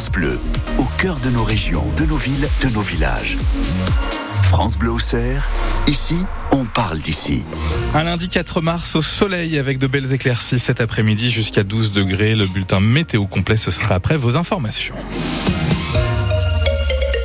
France Bleu, au cœur de nos régions, de nos villes, de nos villages. France Bleu Auxerre, ici, on parle d'ici. Un lundi 4 mars au soleil avec de belles éclaircies cet après-midi jusqu'à 12 degrés. Le bulletin météo complet, ce sera après vos informations.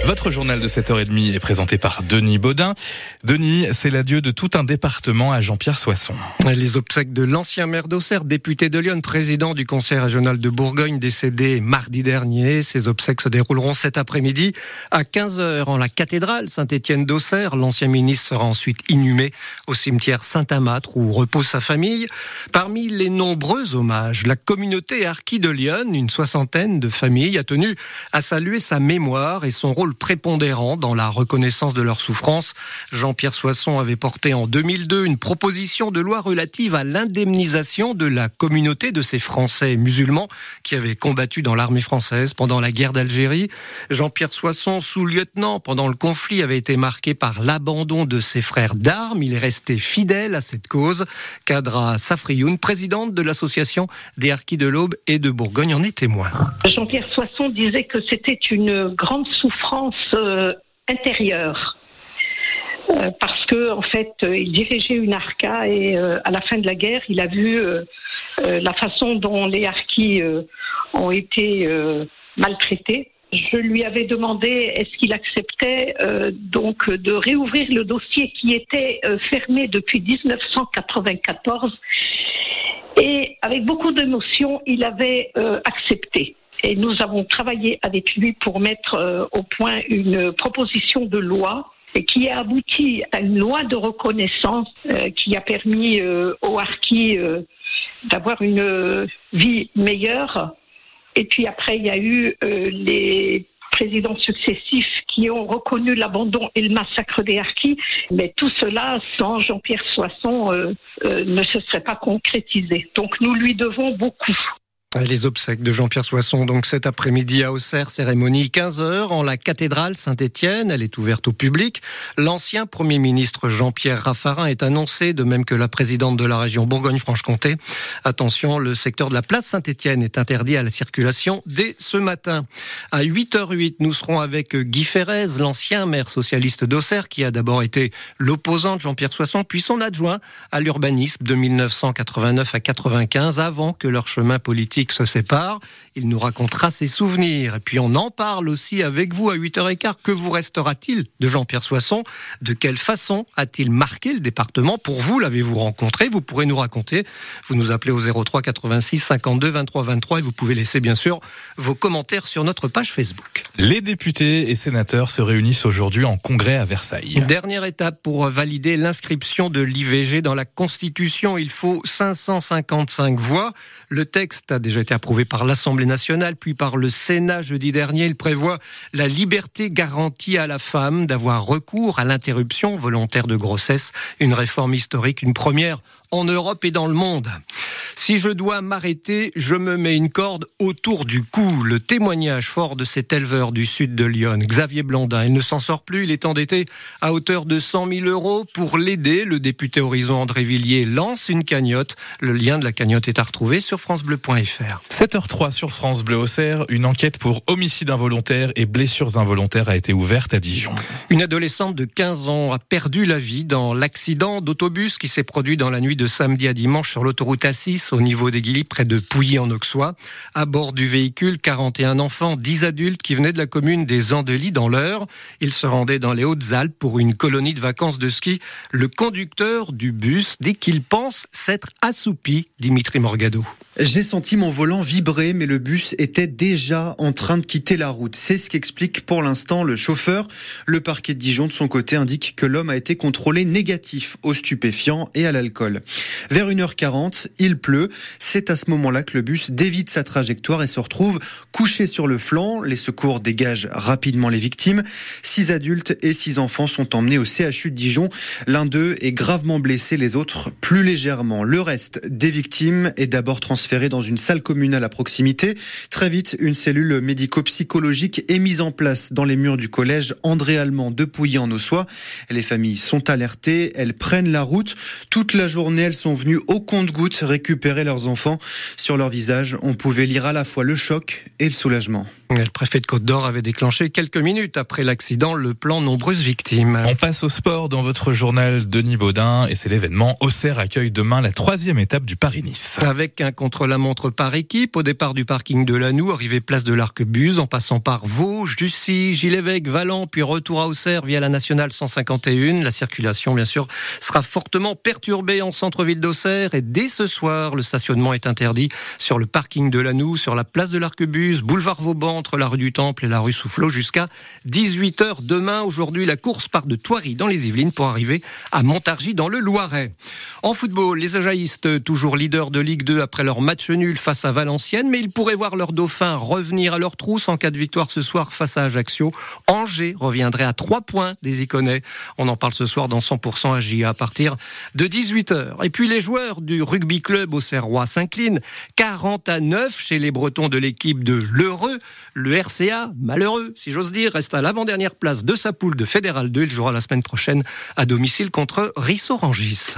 Votre journal de 7h30 est présenté par Denis Baudin. Denis, c'est l'adieu de tout un département à Jean-Pierre Soisson. Les obsèques de l'ancien maire d'Auxerre, député de Lyon, président du conseil régional de Bourgogne, décédé mardi dernier. Ces obsèques se dérouleront cet après-midi à 15h en la cathédrale Saint-Étienne d'Auxerre. L'ancien ministre sera ensuite inhumé au cimetière Saint-Amâtre où repose sa famille. Parmi les nombreux hommages, la communauté Archi de Lyon, une soixantaine de familles, a tenu à saluer sa mémoire et son rôle prépondérant dans la reconnaissance de leur souffrance. Jean-Pierre Soisson avait porté en 2002 une proposition de loi relative à l'indemnisation de la communauté de ces Français musulmans qui avaient combattu dans l'armée française pendant la guerre d'Algérie. Jean-Pierre Soisson, sous-lieutenant pendant le conflit, avait été marqué par l'abandon de ses frères d'armes. Il est resté fidèle à cette cause. Kadra Safrioun, présidente de l'association des Harkis de l'Aube et de Bourgogne, en est témoin. Jean-Pierre Soisson disait que c'était une grande souffrance euh, intérieure. Euh, parce que en fait, euh, il dirigeait une arca et à la fin de la guerre, il a vu la façon dont les harkis ont été maltraités. Je lui avais demandé est-ce qu'il acceptait donc de réouvrir le dossier qui était fermé depuis 1994 et avec beaucoup d'émotion, il avait accepté et nous avons travaillé avec lui pour mettre euh, au point une proposition de loi qui a abouti à une loi de reconnaissance euh, qui a permis euh, aux harkis d'avoir une vie meilleure. Et puis après, il y a eu les présidents successifs qui ont reconnu l'abandon et le massacre des harkis. Mais tout cela, sans Jean-Pierre Soisson, ne se serait pas concrétisé. Donc nous lui devons beaucoup. Les obsèques de Jean-Pierre Soisson, donc cet après-midi à Auxerre, cérémonie 15h en la cathédrale Saint-Étienne. Elle est ouverte au public. L'ancien Premier ministre Jean-Pierre Raffarin est annoncé, de même que la présidente de la région Bourgogne-Franche-Comté. Attention, le secteur de la place Saint-Étienne est interdit à la circulation dès ce matin. À 8h08, nous serons avec Guy Ferrez, l'ancien maire socialiste d'Auxerre, qui a d'abord été l'opposant de Jean-Pierre Soisson, puis son adjoint à l'urbanisme de 1989 à 95, avant que leur chemin politique se sépare. Il nous racontera ses souvenirs. Et puis on en parle aussi avec vous à 8h15. Que vous restera-t-il de Jean-Pierre Soisson? De quelle façon a-t-il marqué le département? Pour vous, l'avez-vous rencontré? Vous pourrez nous raconter. Vous nous appelez au 03 86 52 23 23 et vous pouvez laisser bien sûr vos commentaires sur notre page Facebook. Les députés et sénateurs se réunissent aujourd'hui en congrès à Versailles. Dernière étape pour valider l'inscription de l'IVG dans la Constitution. Il faut 555 voix. Le texte a déjà a été approuvé par l'Assemblée nationale, puis par le Sénat jeudi dernier. Il prévoit la liberté garantie à la femme d'avoir recours à l'interruption volontaire de grossesse, une réforme historique, une première en Europe et dans le monde. Si je dois m'arrêter, je me mets une corde autour du cou. Le témoignage fort de cet éleveur du sud de Lyon, Xavier Blondin. Il ne s'en sort plus, il est endetté à hauteur de 100 000 euros. Pour l'aider, le député Horizon André Villiers lance une cagnotte. Le lien de la cagnotte est à retrouver sur francebleu.fr. 7h03 sur France Bleu Auxerre, une enquête pour homicide involontaire et blessures involontaires a été ouverte à Dijon. Une adolescente de 15 ans a perdu la vie dans l'accident d'autobus qui s'est produit dans la nuit de samedi à dimanche sur l'autoroute A6 au niveau des Guilly, près de Pouilly-en-Auxois. À bord du véhicule, 41 enfants, 10 adultes qui venaient de la commune des Andelys dans l'heure. Ils se rendaient dans les Hautes-Alpes pour une colonie de vacances de ski. Le conducteur du bus, dès qu'il pense s'être assoupi, Dimitri Morgado. J'ai senti mon volant vibrer, mais le bus était déjà en train de quitter la route. C'est ce qu'explique pour l'instant le chauffeur. Le parquet de Dijon, de son côté, indique que l'homme a été contrôlé négatif aux stupéfiants et à l'alcool. Vers 1h40, il pleut. C'est à ce moment-là que le bus dévite sa trajectoire et se retrouve couché sur le flanc. Les secours dégagent rapidement les victimes. Six adultes et six enfants sont emmenés au CHU de Dijon. L'un d'eux est gravement blessé, les autres plus légèrement. Le reste des victimes est d'abord transféré dans une salle communale à proximité. Très vite, une cellule médico-psychologique est mise en place dans les murs du collège André Allemand de Pouilly-en-Ossois. Les familles sont alertées, elles prennent la route. Toute la journée, elles sont venues au compte-gouttes récupérer leurs enfants. Sur leur visage, on pouvait lire à la fois le choc et le soulagement. Le préfet de Côte d'Or avait déclenché quelques minutes après l'accident le plan nombreuses victimes. On passe au sport dans votre journal Denis Baudin et c'est l'événement. Auxerre accueille demain la troisième étape du Paris-Nice. Avec un contre-la-montre par équipe au départ du parking de Lanoux, arrivé place de l'Arquebuse en passant par Vosges, Jussy, Gilles-Évêque, Valent, puis retour à Auxerre via la nationale 151. La circulation, bien sûr, sera fortement perturbée en centre-ville d'Auxerre et dès ce soir, le stationnement est interdit sur le parking de Lanoux, sur la place de l'Arquebuse, boulevard Vauban, entre la rue du Temple et la rue Soufflot jusqu'à 18h demain. Aujourd'hui, la course part de Thoiry dans les Yvelines pour arriver à Montargis dans le Loiret. En football, les Ajaïstes, toujours leaders de Ligue 2 après leur match nul face à Valenciennes, mais ils pourraient voir leur dauphin revenir à leur trousse en cas de victoire ce soir face à Ajaccio. Angers reviendrait à 3 points des Iconais. On en parle ce soir dans 100% AJA à partir de 18h. Et puis les joueurs du rugby club au Serrois s'inclinent 40 à 9 chez les Bretons de l'équipe de l'Heureux. Le RCA, malheureux, si j'ose dire, reste à l'avant-dernière place de sa poule de Fédéral 2. Il jouera la semaine prochaine à domicile contre Rissorangis.